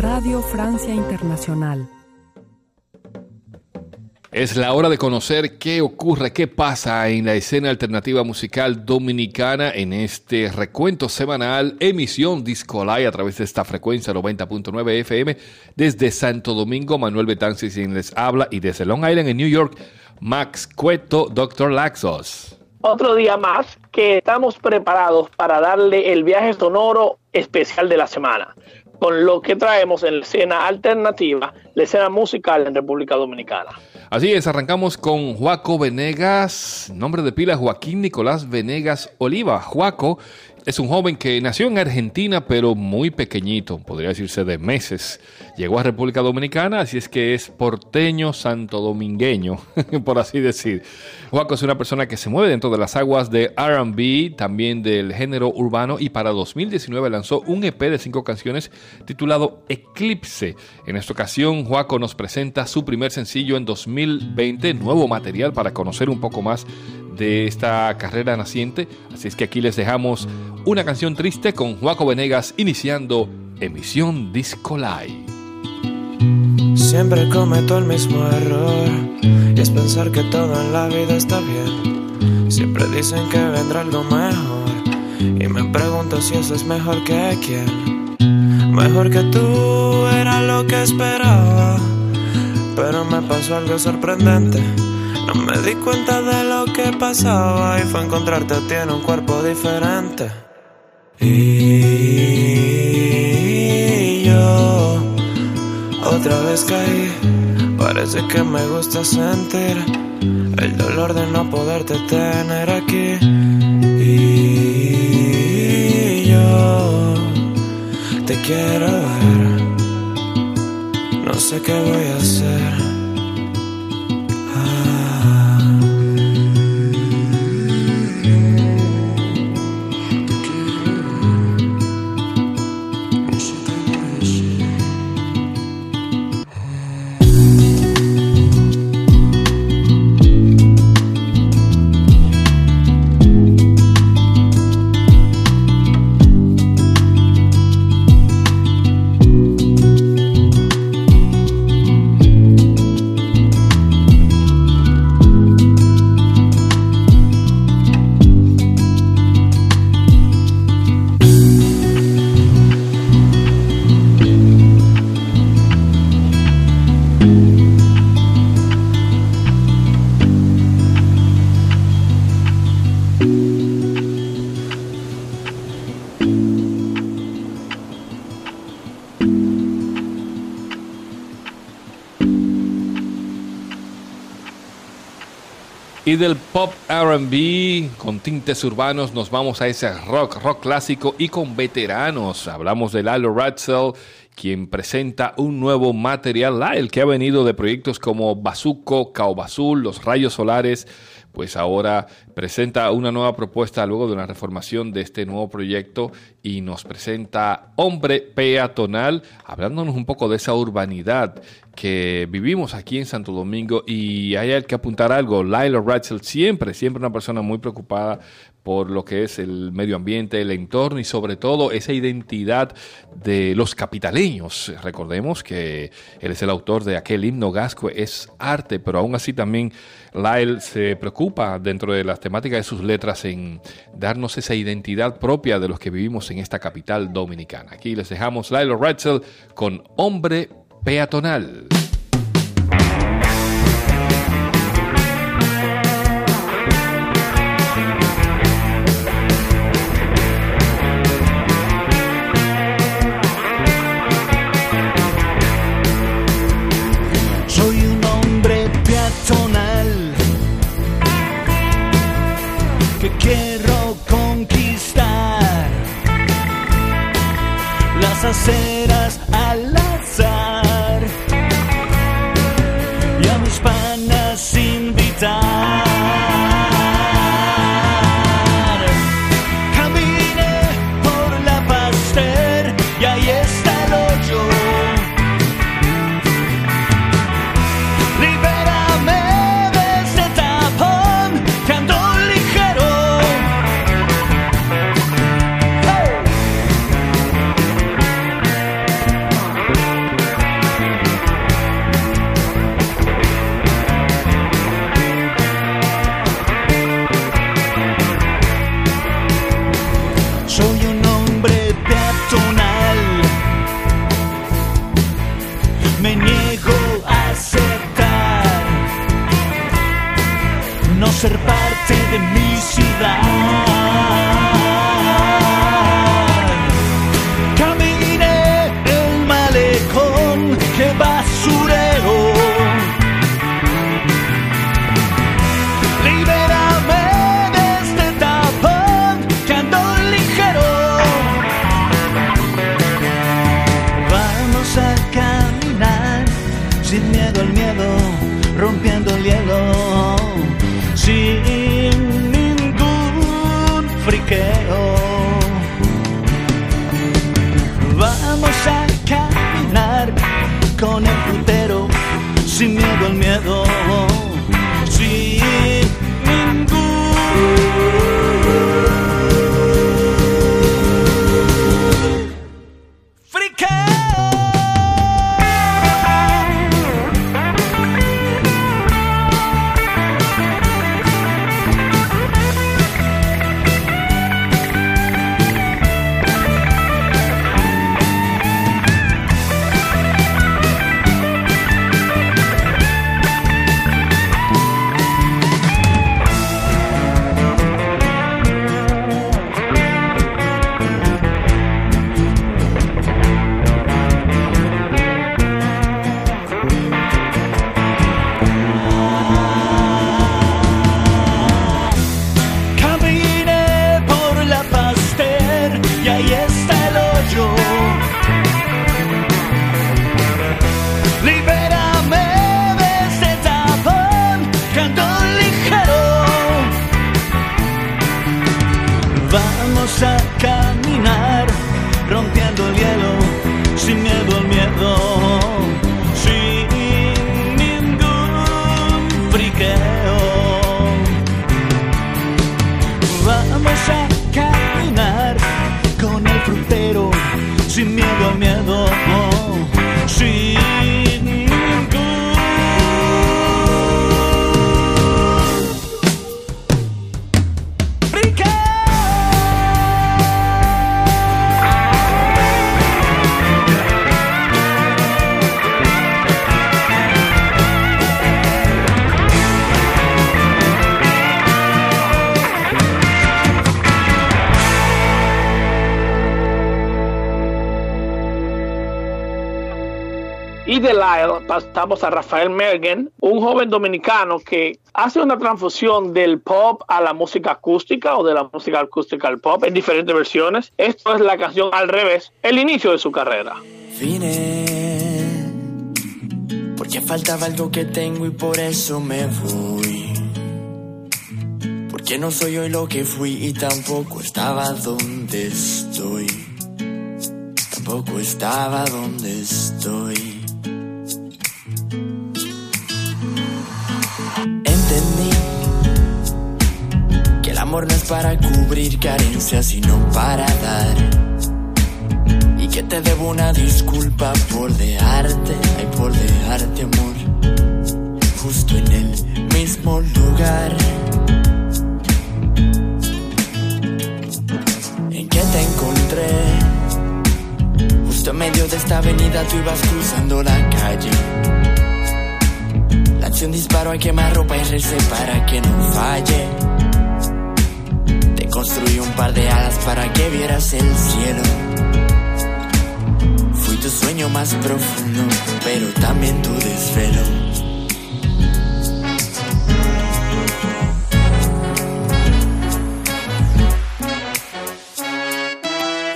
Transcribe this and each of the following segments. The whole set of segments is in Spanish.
Radio Francia Internacional. Es la hora de conocer qué ocurre, qué pasa en la escena alternativa musical dominicana en este recuento semanal, emisión Disco Live a través de esta frecuencia 90.9 FM desde Santo Domingo. Manuel Betances quien les habla y desde Long Island en New York, Max Cueto, Dr. Laxos. Otro día más que estamos preparados para darle el viaje sonoro especial de la semana con lo que traemos en la escena alternativa, la escena musical en República Dominicana. Así es, arrancamos con Juaco Venegas, nombre de pila Joaquín Nicolás Venegas Oliva. Juaco es un joven que nació en Argentina, pero muy pequeñito, podría decirse de meses. Llegó a República Dominicana, así es que es porteño santo domingueño, por así decir. Juaco es una persona que se mueve dentro de las aguas de RB, también del género urbano, y para 2019 lanzó un EP de cinco canciones titulado Eclipse. En esta ocasión, Juaco nos presenta su primer sencillo en 2020, nuevo material para conocer un poco más de esta carrera naciente. Así es que aquí les dejamos una canción triste con Juaco Venegas iniciando emisión Disco Live. Siempre cometo el mismo error y es pensar que todo en la vida está bien. Siempre dicen que vendrá algo mejor y me pregunto si eso es mejor que quién. Mejor que tú era lo que esperaba, pero me pasó algo sorprendente no me di cuenta de lo que pasaba y fue encontrarte a ti en un cuerpo diferente. Y yo otra vez caí. Parece que me gusta sentir el dolor de no poderte tener aquí. Y yo te quiero ver. No sé qué voy a hacer. Y del pop RB con tintes urbanos nos vamos a ese rock, rock clásico y con veteranos. Hablamos de Lalo Ratzel, quien presenta un nuevo material, el que ha venido de proyectos como Bazuco, Caobazul, Los Rayos Solares, pues ahora presenta una nueva propuesta luego de una reformación de este nuevo proyecto y nos presenta Hombre Peatonal, hablándonos un poco de esa urbanidad que vivimos aquí en Santo Domingo. Y hay que apuntar algo, Lilo Ratzel siempre, siempre una persona muy preocupada por lo que es el medio ambiente, el entorno y sobre todo esa identidad de los capitaleños. Recordemos que él es el autor de aquel himno gasco, es arte, pero aún así también Lyle se preocupa dentro de las temáticas de sus letras en darnos esa identidad propia de los que vivimos en esta capital dominicana. Aquí les dejamos Lyle Ratzel con Hombre Peatonal. say miedo pasamos a Rafael Mergen, un joven dominicano que hace una transfusión del pop a la música acústica o de la música acústica al pop en diferentes versiones. Esto es la canción al revés, el inicio de su carrera. Vine porque faltaba algo que tengo y por eso me voy. Porque no soy hoy lo que fui y tampoco estaba donde estoy. Tampoco estaba donde estoy. Amor no es para cubrir carencias, sino para dar y que te debo una disculpa por dejarte, ay por dejarte amor, justo en el mismo lugar en que te encontré, justo en medio de esta avenida tú ibas cruzando la calle. La acción disparó a quemar ropa y recé para que no falle. Construí un par de alas para que vieras el cielo. Fui tu sueño más profundo, pero también tu desvelo.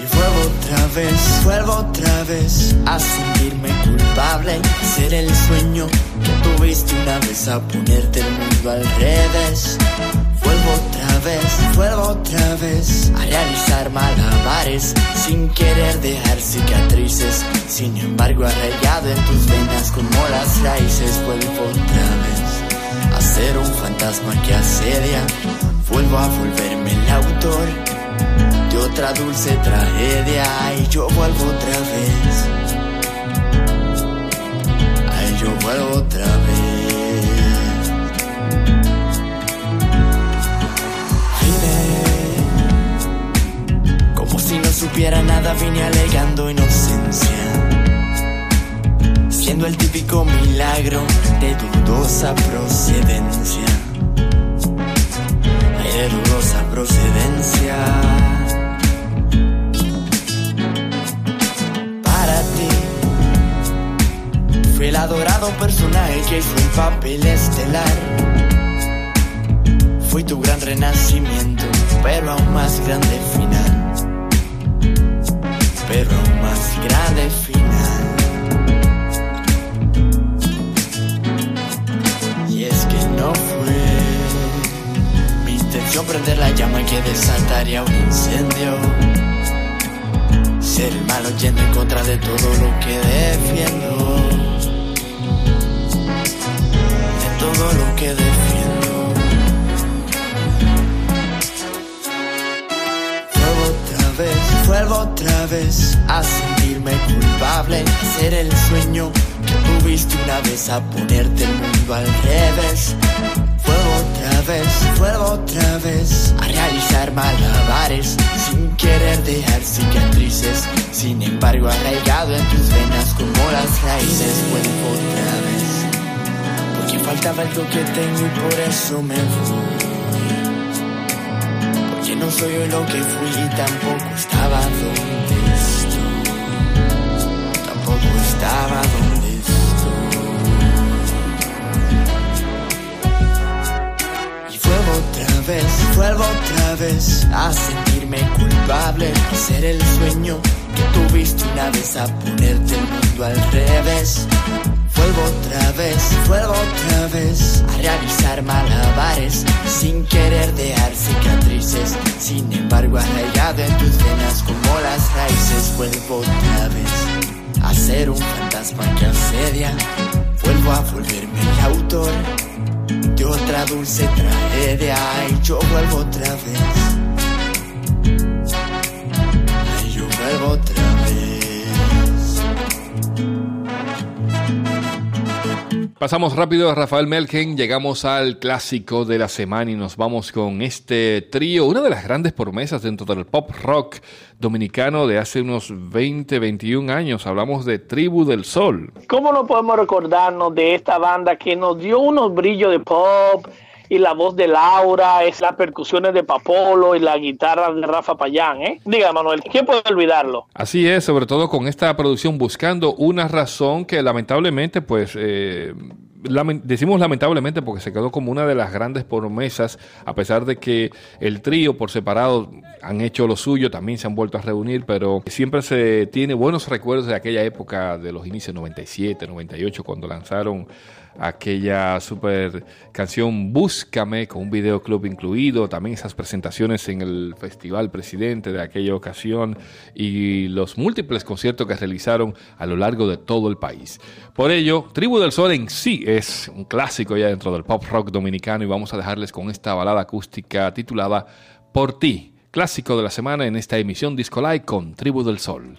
Y vuelvo otra vez, vuelvo otra vez a sentirme culpable. Ser el sueño que tuviste una vez a ponerte el mundo al revés. Vuelvo otra vez, a realizar malabares sin querer dejar cicatrices. Sin embargo, arraigado en tus venas como las raíces, vuelvo otra vez a ser un fantasma que asedia. Vuelvo a volverme el autor de otra dulce tragedia y yo vuelvo otra vez. Ay, yo vuelvo otra vez. Supiera nada, vine alegando inocencia. Siendo el típico milagro de dudosa procedencia. De dudosa procedencia. Para ti fui el adorado personaje que hizo un papel estelar. Fui tu gran renacimiento, pero aún más grande final perro más grande final. Y es que no fue mi intención prender la llama que desataría un incendio. Ser el malo yendo en contra de todo lo que defiendo. De todo lo que defiendo. Otra vez a sentirme culpable, a ser el sueño que tuviste una vez a ponerte el mundo al revés. Vuelvo otra vez, vuelvo otra vez a realizar malabares sin querer dejar cicatrices. Sin embargo, arraigado en tus venas como las raíces, vuelvo otra vez. Porque faltaba algo que tengo y por eso me voy. No soy yo lo que fui y tampoco estaba donde estoy. Tampoco estaba donde otra vez, vuelvo otra vez a sentirme culpable de ser el sueño que tuviste una vez a ponerte el mundo al revés. Vuelvo otra vez, vuelvo otra vez a realizar malabares sin querer dejar cicatrices. Sin embargo, arraigado en tus venas como las raíces, vuelvo otra vez a ser un fantasma que asedia. Vuelvo a volverme el autor de otra dulce tragedia y yo vuelvo otra vez. Pasamos rápido a Rafael Melgen, llegamos al clásico de la semana y nos vamos con este trío, una de las grandes promesas dentro del pop rock dominicano de hace unos 20, 21 años. Hablamos de Tribu del Sol. ¿Cómo no podemos recordarnos de esta banda que nos dio unos brillos de pop? Y la voz de Laura, es las percusiones de Papolo y la guitarra de Rafa Payán, ¿eh? Diga, Manuel, ¿quién puede olvidarlo? Así es, sobre todo con esta producción buscando una razón que lamentablemente, pues, eh, decimos lamentablemente porque se quedó como una de las grandes promesas, a pesar de que el trío por separado han hecho lo suyo, también se han vuelto a reunir, pero siempre se tiene buenos recuerdos de aquella época de los inicios 97, 98, cuando lanzaron aquella super canción Búscame con un videoclub incluido, también esas presentaciones en el Festival Presidente de aquella ocasión y los múltiples conciertos que realizaron a lo largo de todo el país. Por ello, Tribu del Sol en sí es un clásico ya dentro del pop rock dominicano y vamos a dejarles con esta balada acústica titulada Por ti, clásico de la semana en esta emisión Disco Live con Tribu del Sol.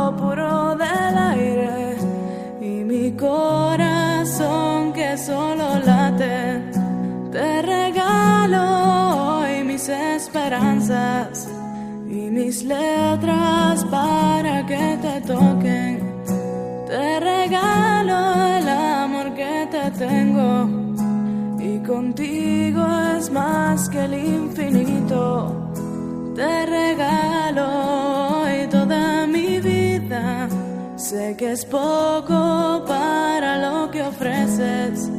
solo late. Te regalo hoy mis esperanzas y mis letras para que te toquen. Te regalo el amor que te tengo y contigo es más que el infinito. Sé que es poco para lo que ofreces.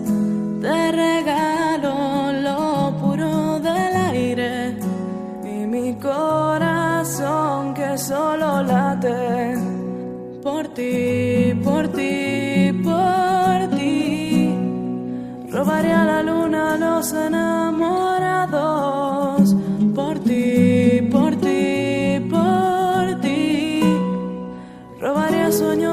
Te regalo lo puro del aire y mi corazón que solo late por ti.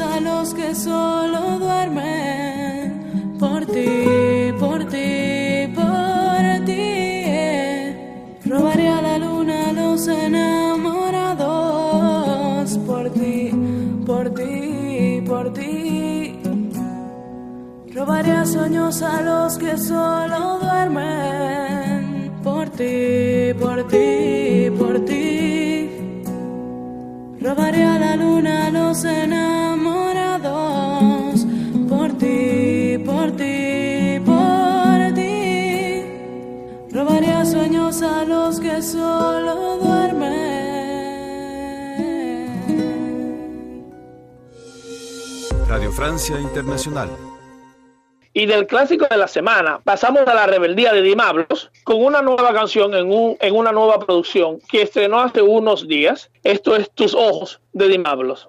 A los que solo duermen por ti, por ti, por ti. Robaría la luna a los enamorados por ti, por ti, por ti. Robaría sueños a los que solo duermen por ti, por ti, por ti. Robaría la luna a los enamorados solo duermen. Radio Francia Internacional. Y del clásico de la semana pasamos a la rebeldía de Dimablos con una nueva canción en, un, en una nueva producción que estrenó hace unos días. Esto es Tus Ojos de Dimablos.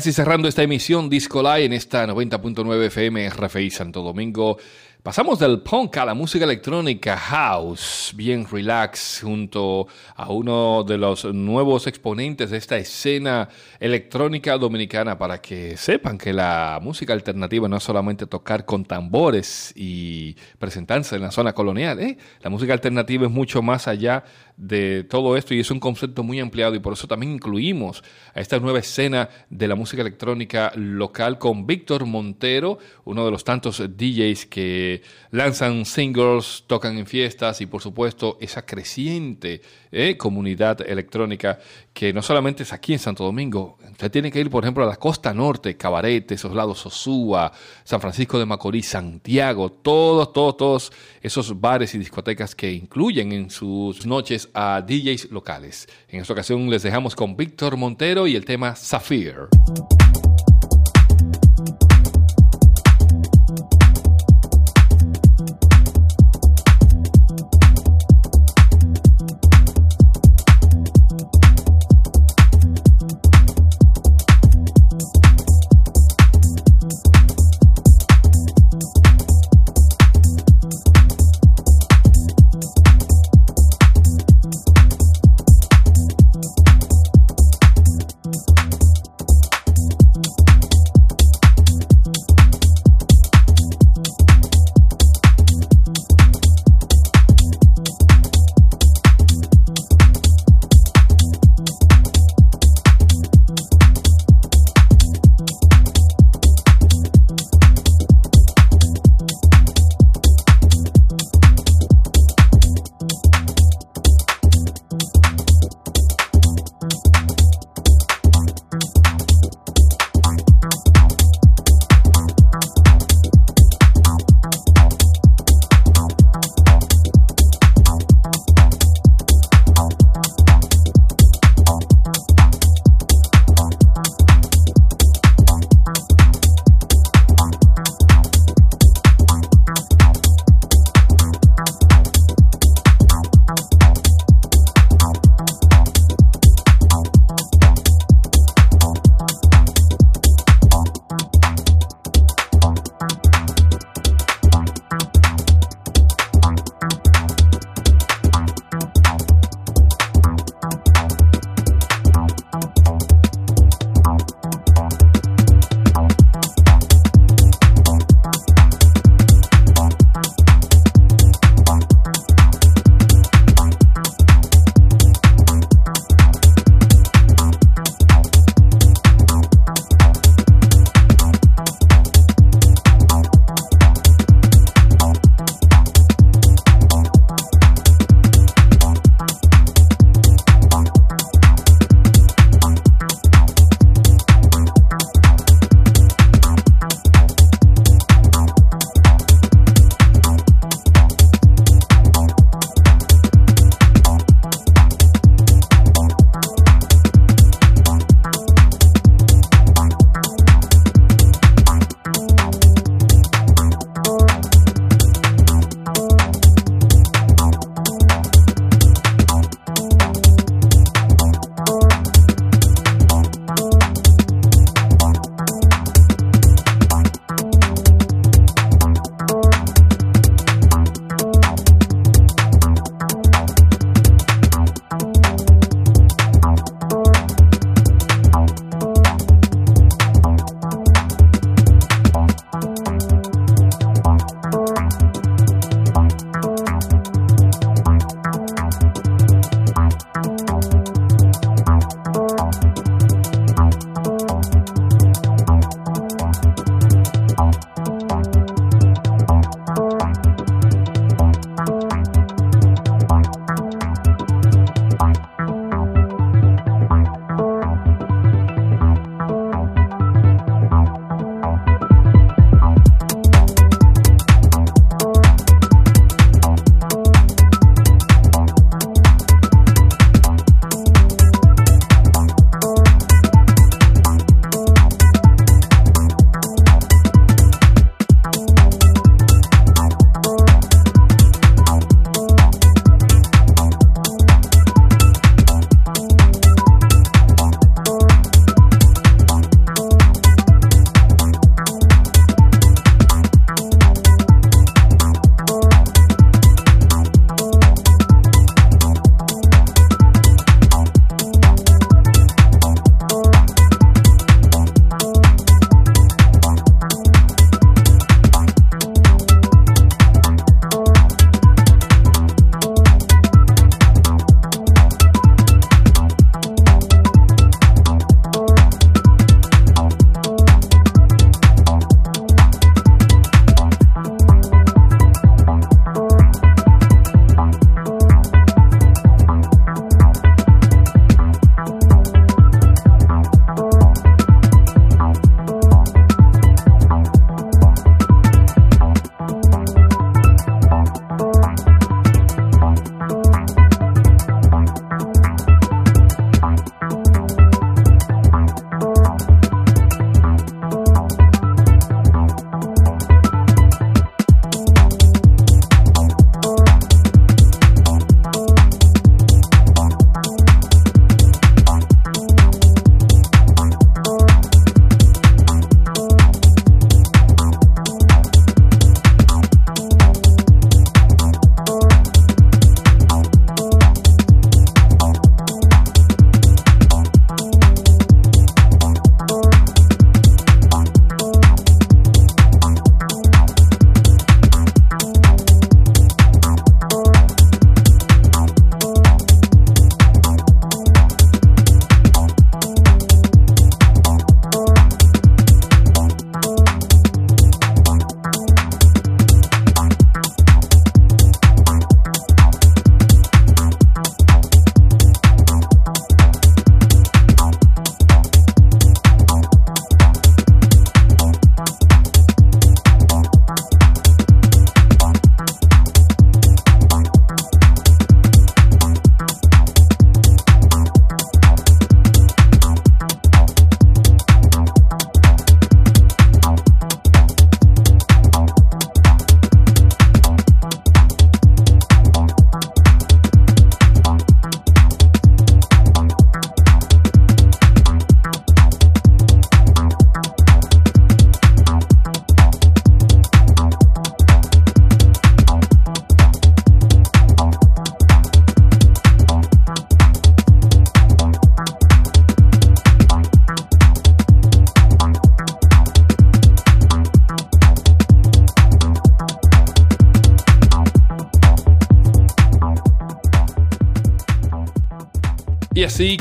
Casi cerrando esta emisión Disco Live en esta 90.9 FM RFI Santo Domingo, pasamos del punk a la música electrónica house, bien relax, junto a uno de los nuevos exponentes de esta escena electrónica dominicana para que sepan que la música alternativa no es solamente tocar con tambores y presentarse en la zona colonial, ¿eh? la música alternativa es mucho más allá de todo esto y es un concepto muy ampliado y por eso también incluimos a esta nueva escena de la música electrónica local con Víctor Montero, uno de los tantos DJs que lanzan singles, tocan en fiestas y por supuesto esa creciente eh, comunidad electrónica que no solamente es aquí en Santo Domingo, usted tiene que ir por ejemplo a la costa norte, Cabaret, esos lados Sosúa, San Francisco de Macorís, Santiago, todos, todos, todos esos bares y discotecas que incluyen en sus noches a DJs locales. En esta ocasión les dejamos con Víctor Montero y el tema Sapphire.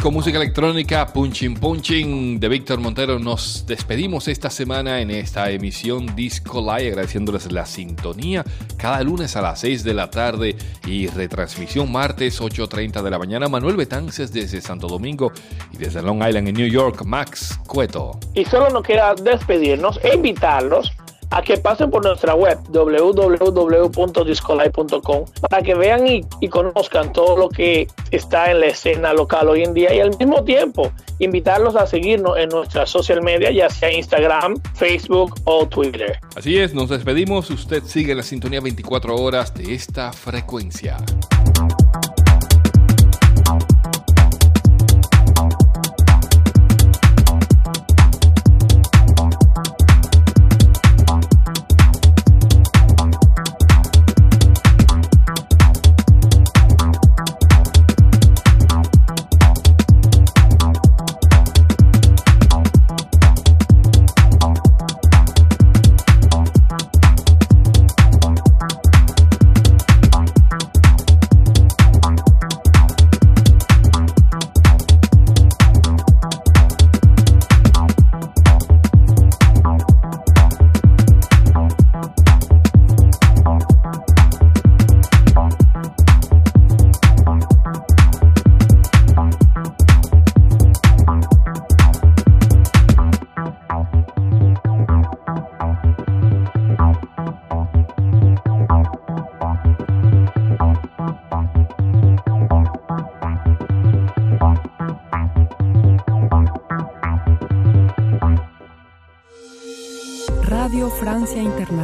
Con música electrónica, Punchin Punchin de Víctor Montero, nos despedimos esta semana en esta emisión Disco Live, agradeciéndoles la sintonía cada lunes a las 6 de la tarde y retransmisión martes 8.30 de la mañana. Manuel Betances desde Santo Domingo y desde Long Island en New York, Max Cueto. Y solo nos queda despedirnos e invitarlos a que pasen por nuestra web www.discolite.com para que vean y, y, conozcan todo lo que está en la escena local hoy en día y al mismo tiempo invitarlos a seguirnos en nuestras social media, ya sea Instagram, Facebook o Twitter. Así es, nos despedimos. Usted sigue la sintonía 24 horas de esta frecuencia.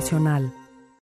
Internacional